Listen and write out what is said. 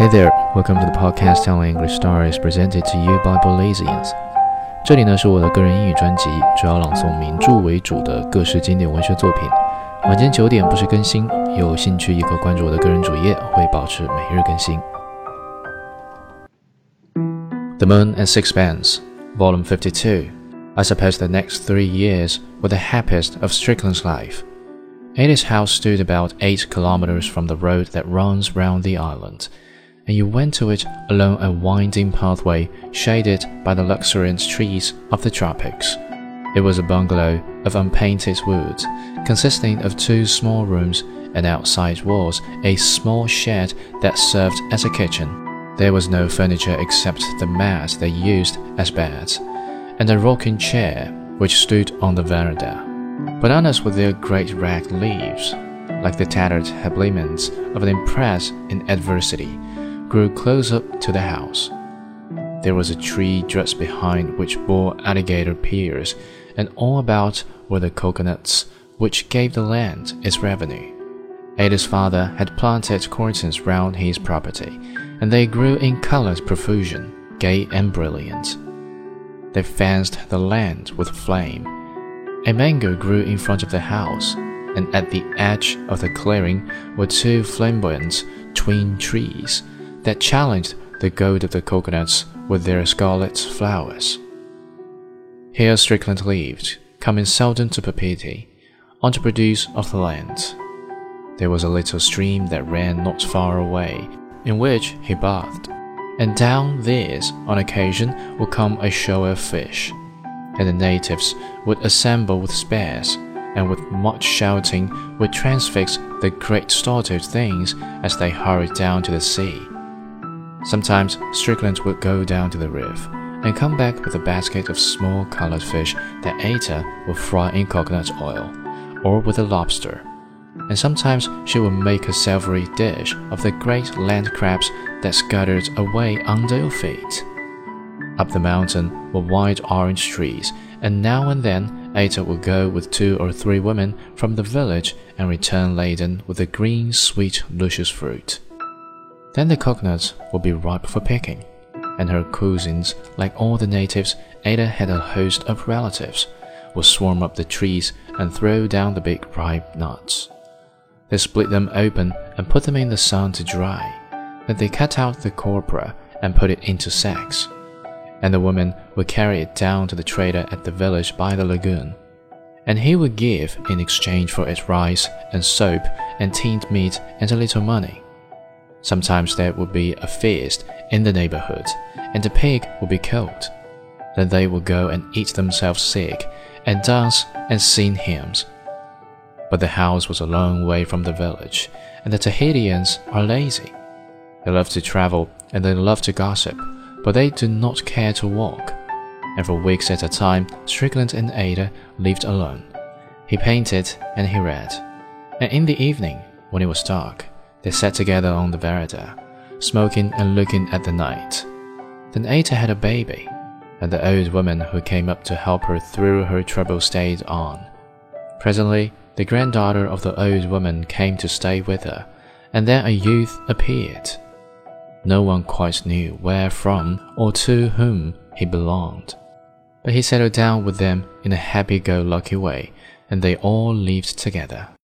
Hey there, welcome to the podcast telling English stories presented to you by Belizeans。这里呢是我的个人英语专辑，主要朗诵名著为主的各式经典文学作品。晚间九点不时更新，有兴趣也可关注我的个人主页，会保持每日更新。The Moon and Sixpence, Volume 52. I suppose the next three years were the happiest of Strickland's life. Ata's house stood about eight kilometers from the road that runs round the island and you went to it along a winding pathway shaded by the luxuriant trees of the tropics. It was a bungalow of unpainted wood, consisting of two small rooms and outside walls a small shed that served as a kitchen. There was no furniture except the mat they used as beds, and a rocking chair which stood on the veranda. Bananas with their great ragged leaves, like the tattered habiliments of an empress in adversity, grew close up to the house. There was a tree just behind which bore alligator pears, and all about were the coconuts which gave the land its revenue. Ata's father had planted crotons round his property, and they grew in colored profusion, gay and brilliant. They fenced the land with flame a mango grew in front of the house, and at the edge of the clearing were two flamboyant twin trees that challenged the gold of the coconuts with their scarlet flowers. Here Strickland lived, coming seldom to Papeete, on the produce of the land. There was a little stream that ran not far away, in which he bathed, and down this, on occasion, would come a show of fish and the natives would assemble with spears, and with much shouting would transfix the great startled things as they hurried down to the sea. Sometimes Strickland would go down to the reef and come back with a basket of small colored fish that Ata would fry in coconut oil, or with a lobster. And sometimes she would make a savory dish of the great land crabs that scuttered away under your feet. Up the mountain were wide orange trees, and now and then Ata would go with two or three women from the village and return laden with the green, sweet, luscious fruit. Then the coconuts would be ripe for picking, and her cousins, like all the natives, Ata had a host of relatives, would swarm up the trees and throw down the big ripe nuts. They split them open and put them in the sun to dry. Then they cut out the copra and put it into sacks and the woman would carry it down to the trader at the village by the lagoon, and he would give in exchange for it rice and soap and tinned meat and a little money. Sometimes there would be a feast in the neighborhood, and the pig would be killed. Then they would go and eat themselves sick, and dance and sing hymns. But the house was a long way from the village, and the Tahitians are lazy. They love to travel and they love to gossip but they do not care to walk. And for weeks at a time, Strickland and Ata lived alone. He painted and he read. And in the evening, when it was dark, they sat together on the veranda, smoking and looking at the night. Then Ata had a baby, and the old woman who came up to help her through her trouble stayed on. Presently, the granddaughter of the old woman came to stay with her, and then a youth appeared. No one quite knew where from or to whom he belonged. But he settled down with them in a happy go lucky way, and they all lived together.